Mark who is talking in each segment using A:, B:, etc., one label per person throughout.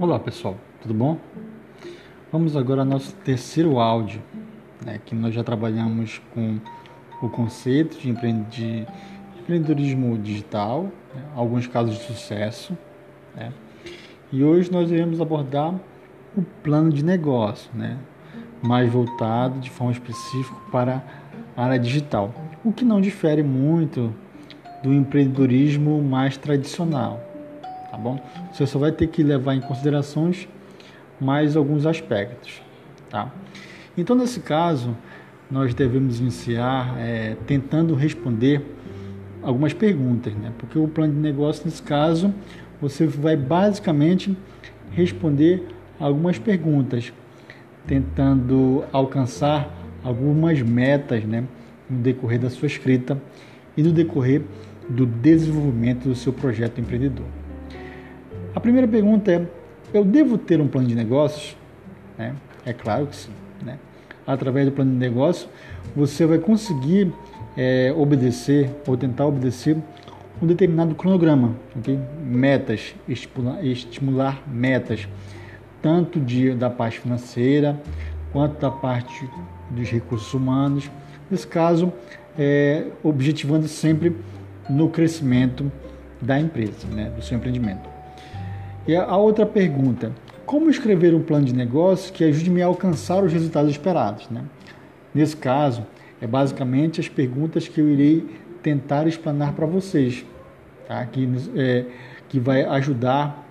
A: Olá pessoal, tudo bom? Vamos agora ao nosso terceiro áudio, né, que nós já trabalhamos com o conceito de, de empreendedorismo digital, né, alguns casos de sucesso, né, e hoje nós iremos abordar o plano de negócio, né, mais voltado de forma específica para a área digital, o que não difere muito do empreendedorismo mais tradicional tá bom? Você só vai ter que levar em considerações mais alguns aspectos, tá? Então, nesse caso, nós devemos iniciar é, tentando responder algumas perguntas, né? Porque o plano de negócio, nesse caso, você vai basicamente responder algumas perguntas, tentando alcançar algumas metas, né? No decorrer da sua escrita e no decorrer do desenvolvimento do seu projeto empreendedor. A primeira pergunta é: eu devo ter um plano de negócios? É, é claro que sim. Né? Através do plano de negócio, você vai conseguir é, obedecer ou tentar obedecer um determinado cronograma, metas, estimular, estimular metas, tanto de, da parte financeira quanto da parte dos recursos humanos. Nesse caso, é, objetivando sempre no crescimento da empresa, né, do seu empreendimento. E a outra pergunta: como escrever um plano de negócio que ajude-me a alcançar os resultados esperados? Né? Nesse caso, é basicamente as perguntas que eu irei tentar explanar para vocês, tá? que, é, que vai ajudar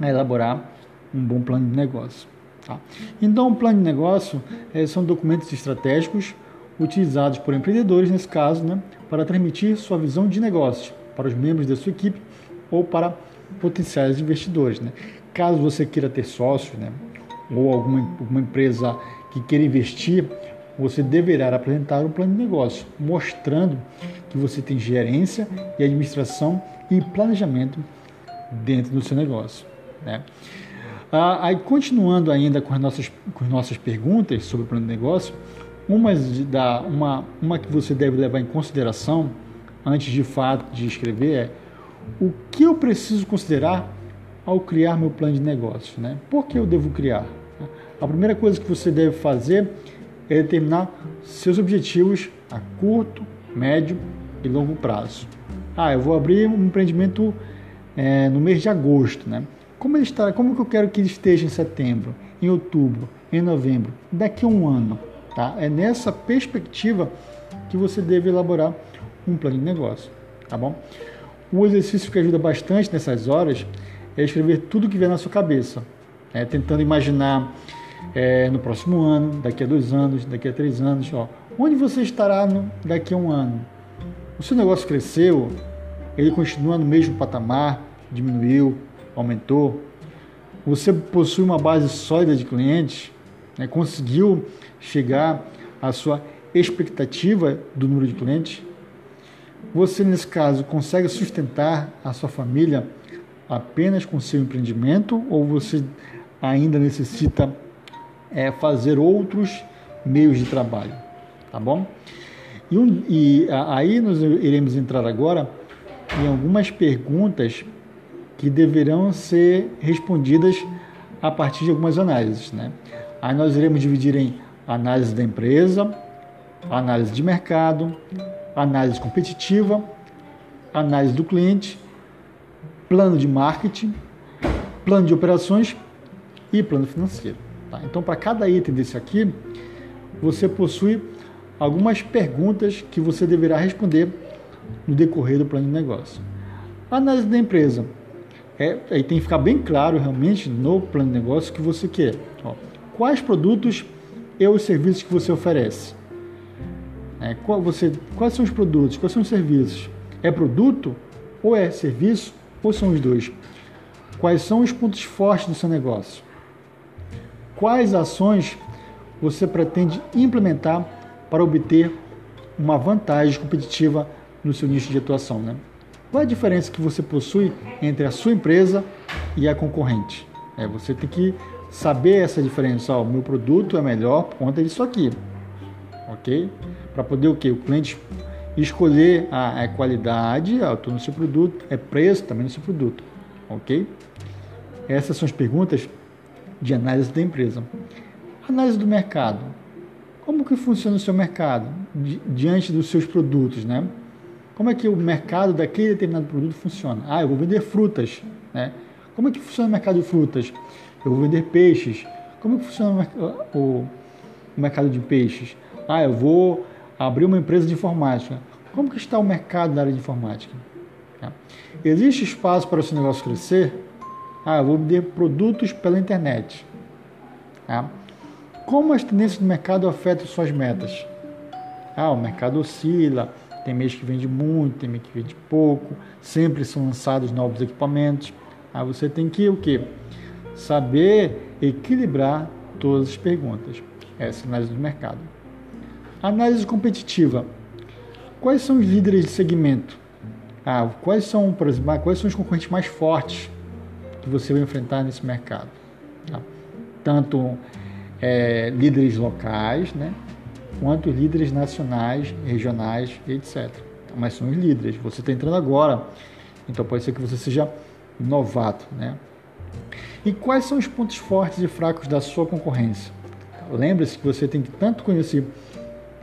A: a elaborar um bom plano de negócio. Tá? Então, o plano de negócio é, são documentos estratégicos utilizados por empreendedores, nesse caso, né, para transmitir sua visão de negócio para os membros da sua equipe ou para potenciais investidores. Né? Caso você queira ter sócio, né, ou alguma, alguma empresa que queira investir, você deverá apresentar um plano de negócio, mostrando que você tem gerência e administração e planejamento dentro do seu negócio. Né? Ah, aí, continuando ainda com as, nossas, com as nossas perguntas sobre o plano de negócio, uma, da, uma, uma que você deve levar em consideração antes de fato de escrever é o que eu preciso considerar ao criar meu plano de negócio, né? Por que eu devo criar? A primeira coisa que você deve fazer é determinar seus objetivos a curto, médio e longo prazo. Ah, eu vou abrir um empreendimento é, no mês de agosto, né? Como ele está? Como que eu quero que ele esteja em setembro, em outubro, em novembro, daqui a um ano, tá? É nessa perspectiva que você deve elaborar um plano de negócio, tá bom? Um exercício que ajuda bastante nessas horas é escrever tudo que vem na sua cabeça, né? tentando imaginar é, no próximo ano, daqui a dois anos, daqui a três anos, ó, onde você estará no, daqui a um ano. O seu negócio cresceu, ele continua no mesmo patamar, diminuiu, aumentou. Você possui uma base sólida de clientes, né? conseguiu chegar à sua expectativa do número de clientes. Você, nesse caso, consegue sustentar a sua família apenas com seu empreendimento ou você ainda necessita é, fazer outros meios de trabalho? Tá bom? E, um, e aí nós iremos entrar agora em algumas perguntas que deverão ser respondidas a partir de algumas análises. Né? Aí nós iremos dividir em análise da empresa, análise de mercado, análise competitiva, análise do cliente, plano de marketing, plano de operações e plano financeiro. Tá? Então, para cada item desse aqui, você possui algumas perguntas que você deverá responder no decorrer do plano de negócio. Análise da empresa. É, aí tem que ficar bem claro realmente no plano de negócio que você quer. Ó, quais produtos e os serviços que você oferece? É, qual você, quais são os produtos? Quais são os serviços? É produto ou é serviço ou são os dois? Quais são os pontos fortes do seu negócio? Quais ações você pretende implementar para obter uma vantagem competitiva no seu nicho de atuação? Né? Qual é a diferença que você possui entre a sua empresa e a concorrente? É, você tem que saber essa diferença. o meu produto é melhor por conta disso aqui ok? Para poder o que? O cliente escolher a, a qualidade, a, no seu produto, é preço também no seu produto, ok? Essas são as perguntas de análise da empresa. Análise do mercado. Como que funciona o seu mercado diante dos seus produtos, né? Como é que o mercado daquele determinado produto funciona? Ah, eu vou vender frutas, né? Como é que funciona o mercado de frutas? Eu vou vender peixes. Como é que funciona o mercado de peixes? Ah, eu vou abrir uma empresa de informática. Como que está o mercado da área de informática? Tá? Existe espaço para seu negócio crescer? Ah, eu vou vender produtos pela internet. Tá? Como as tendências do mercado afetam suas metas? Ah, o mercado oscila, tem mês que vende muito, tem mês que vende pouco, sempre são lançados novos equipamentos. Aí você tem que o quê? Saber equilibrar todas as perguntas. Essa é a análise do mercado. Análise competitiva. Quais são os líderes de segmento? Ah, quais são, por exemplo, quais são os concorrentes mais fortes que você vai enfrentar nesse mercado? Tá? Tanto é, líderes locais, né? quanto líderes nacionais, regionais, etc. Mas são os líderes. Você está entrando agora, então pode ser que você seja novato, né? E quais são os pontos fortes e fracos da sua concorrência? Lembre-se que você tem que tanto conhecer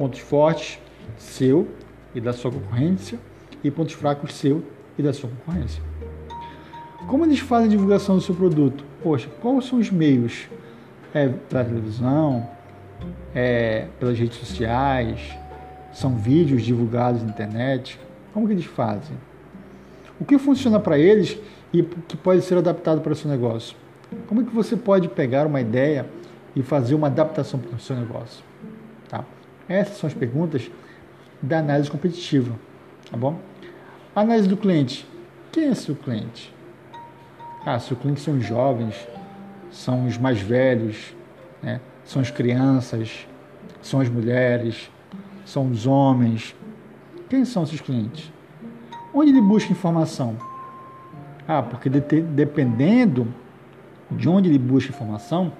A: pontos fortes seu e da sua concorrência e pontos fracos seu e da sua concorrência. Como eles fazem a divulgação do seu produto? Poxa, quais são os meios? É pela televisão, é pelas redes sociais, são vídeos divulgados na internet. Como que eles fazem? O que funciona para eles e que pode ser adaptado para o seu negócio? Como é que você pode pegar uma ideia e fazer uma adaptação para o seu negócio? Essas são as perguntas da análise competitiva, tá bom? Análise do cliente. Quem é seu cliente? Ah, seu cliente são os jovens, são os mais velhos, né? são as crianças, são as mulheres, são os homens. Quem são esses clientes? Onde ele busca informação? Ah, porque dependendo de onde ele busca informação,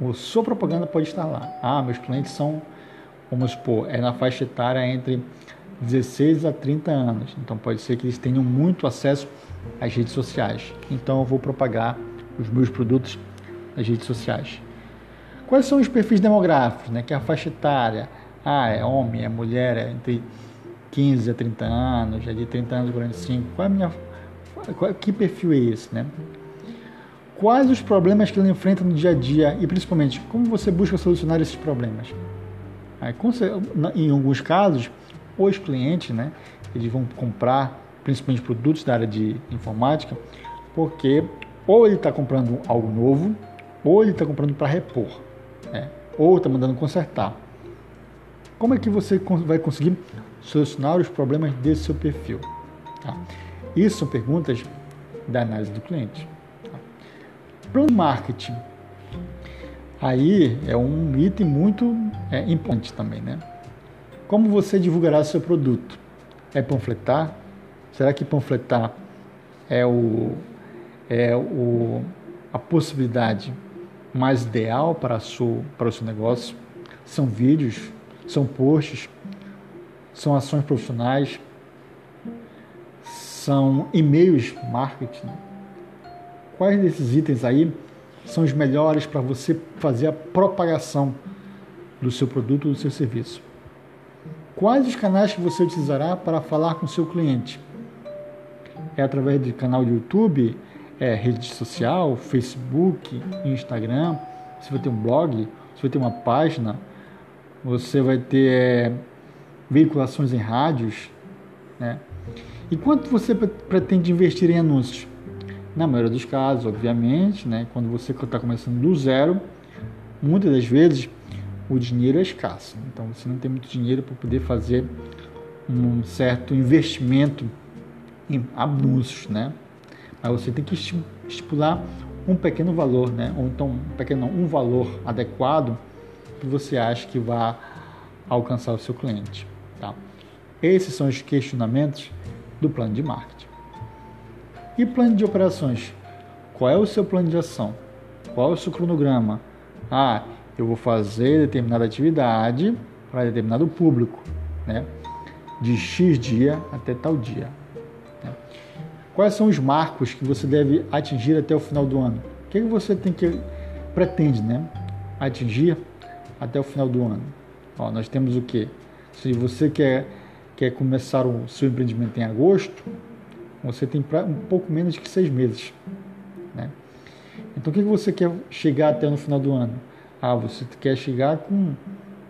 A: a sua propaganda pode estar lá. Ah, meus clientes são, vamos supor, é na faixa etária entre 16 a 30 anos. Então pode ser que eles tenham muito acesso às redes sociais. Então eu vou propagar os meus produtos nas redes sociais. Quais são os perfis demográficos, né? Que é a faixa etária. Ah, é homem, é mulher, é entre 15 a 30 anos, é de 30 anos a 45. Qual é a minha qual, que perfil é esse, né? Quais os problemas que ele enfrenta no dia a dia e principalmente como você busca solucionar esses problemas? Aí, em alguns casos, os clientes, né, eles vão comprar principalmente produtos da área de informática, porque ou ele está comprando algo novo, ou ele está comprando para repor, né? ou está mandando consertar. Como é que você vai conseguir solucionar os problemas desse seu perfil? Tá? Isso são perguntas da análise do cliente. Tá? Plano marketing. Aí é um item muito é, importante também, né? Como você divulgará seu produto? É panfletar? Será que panfletar é o é o a possibilidade mais ideal para, sua, para o seu negócio. São vídeos, são posts, são ações profissionais, são e-mails marketing. Quais desses itens aí são os melhores para você fazer a propagação do seu produto ou do seu serviço? Quais os canais que você utilizará para falar com seu cliente? É através do canal de YouTube? é, rede social, Facebook, Instagram, você vai ter um blog, você vai ter uma página, você vai ter é, veiculações em rádios, né? E quanto você pretende investir em anúncios? Na maioria dos casos, obviamente, né? Quando você está começando do zero, muitas das vezes o dinheiro é escasso. Então você não tem muito dinheiro para poder fazer um certo investimento em anúncios, né? Mas você tem que estipular um pequeno valor, né? Ou então um pequeno um valor adequado que você acha que vai alcançar o seu cliente, tá? Esses são os questionamentos do plano de marketing. E plano de operações? Qual é o seu plano de ação? Qual é o seu cronograma? Ah, eu vou fazer determinada atividade para determinado público, né? De X dia até tal dia. Né? Quais são os marcos que você deve atingir até o final do ano? O que, que você tem que pretende, né, atingir até o final do ano? Ó, nós temos o que? Se você quer quer começar o seu empreendimento em agosto, você tem pra, um pouco menos de seis meses, né? Então, o que, que você quer chegar até no final do ano? Ah, você quer chegar com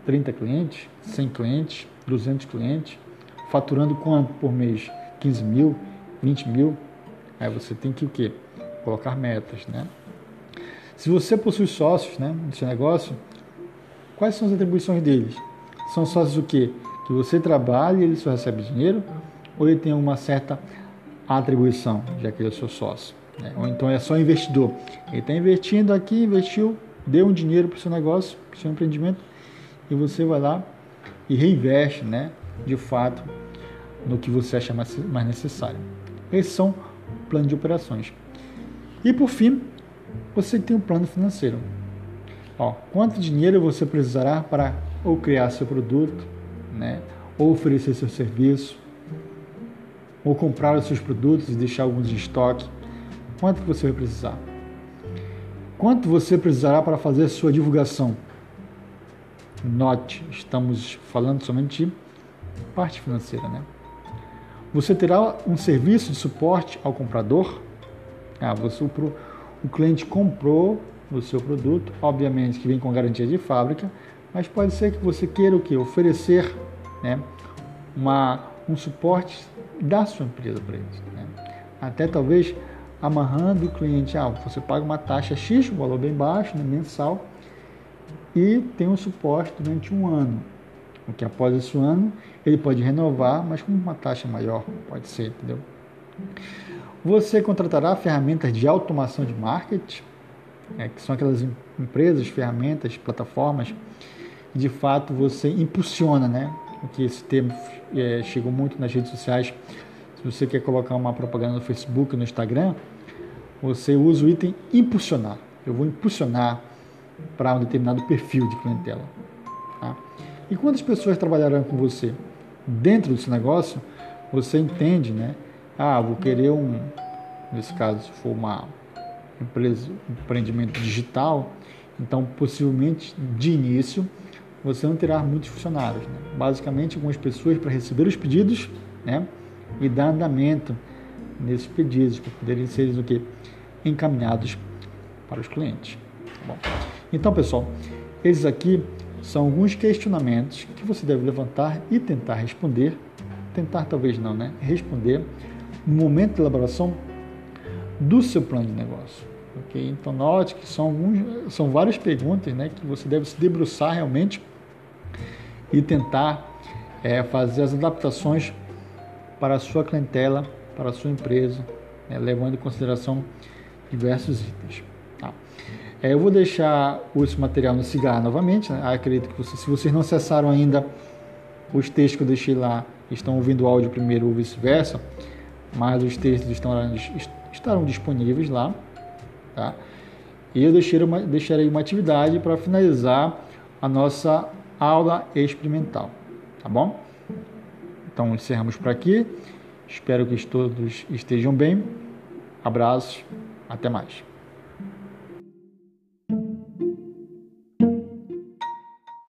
A: 30 clientes, 100 clientes, 200 clientes, faturando quanto por mês? 15 mil, 20 mil? Aí você tem que o quê? Colocar metas, né? Se você possui sócios né, no seu negócio, quais são as atribuições deles? São sócios o quê? Que você trabalha e ele só recebe dinheiro? Ou ele tem uma certa atribuição, já que ele é seu sócio? Né? Ou então é só investidor. Ele está investindo aqui, investiu, deu um dinheiro para o seu negócio, para o seu empreendimento, e você vai lá e reinveste, né, de fato, no que você acha mais, mais necessário. Esses são planos de operações. E por fim, você tem um plano financeiro. Ó, quanto dinheiro você precisará para ou criar seu produto, né, ou oferecer seu serviço, ou comprar os seus produtos e deixar alguns em estoque? Quanto você vai precisar? Quanto você precisará para fazer sua divulgação? Note, estamos falando somente de parte financeira, né? Você terá um serviço de suporte ao comprador? Ah, você, o, o cliente comprou o seu produto, obviamente que vem com garantia de fábrica, mas pode ser que você queira o que? Oferecer né, uma, um suporte da sua empresa para eles. Né? Até talvez amarrando o cliente, ah, você paga uma taxa X, um valor bem baixo, né, mensal, e tem um suporte durante um ano. O que após esse ano ele pode renovar, mas com uma taxa maior, pode ser, entendeu? Você contratará ferramentas de automação de marketing, é, que são aquelas empresas, ferramentas, plataformas, de fato você impulsiona, né? Que esse termo é, chegou muito nas redes sociais. Se você quer colocar uma propaganda no Facebook, no Instagram, você usa o item impulsionar. Eu vou impulsionar para um determinado perfil de clientela. Tá? E quantas pessoas trabalharão com você dentro desse negócio? Você entende, né? Ah, vou querer um, nesse caso, se for uma empresa, um empreendimento digital, então possivelmente de início você não terá muitos funcionários. Né? Basicamente, algumas pessoas para receber os pedidos né? e dar andamento nesses pedidos, para poderem ser o quê? encaminhados para os clientes. Tá bom, então, pessoal, esses aqui são alguns questionamentos que você deve levantar e tentar responder. Tentar talvez não, né? Responder no momento de elaboração do seu plano de negócio. Ok? Então note que são, alguns, são várias perguntas né, que você deve se debruçar realmente e tentar é, fazer as adaptações para a sua clientela, para a sua empresa, né, levando em consideração diversos itens. Tá? É, eu vou deixar esse material no Cigar novamente. Né? acredito que se vocês não acessaram ainda os textos que eu deixei lá, estão ouvindo o áudio primeiro ou vice-versa, mas os textos estão, estarão disponíveis lá. Tá? E eu deixarei uma, deixarei uma atividade para finalizar a nossa aula experimental. Tá bom? Então encerramos por aqui. Espero que todos estejam bem. Abraços. Até mais.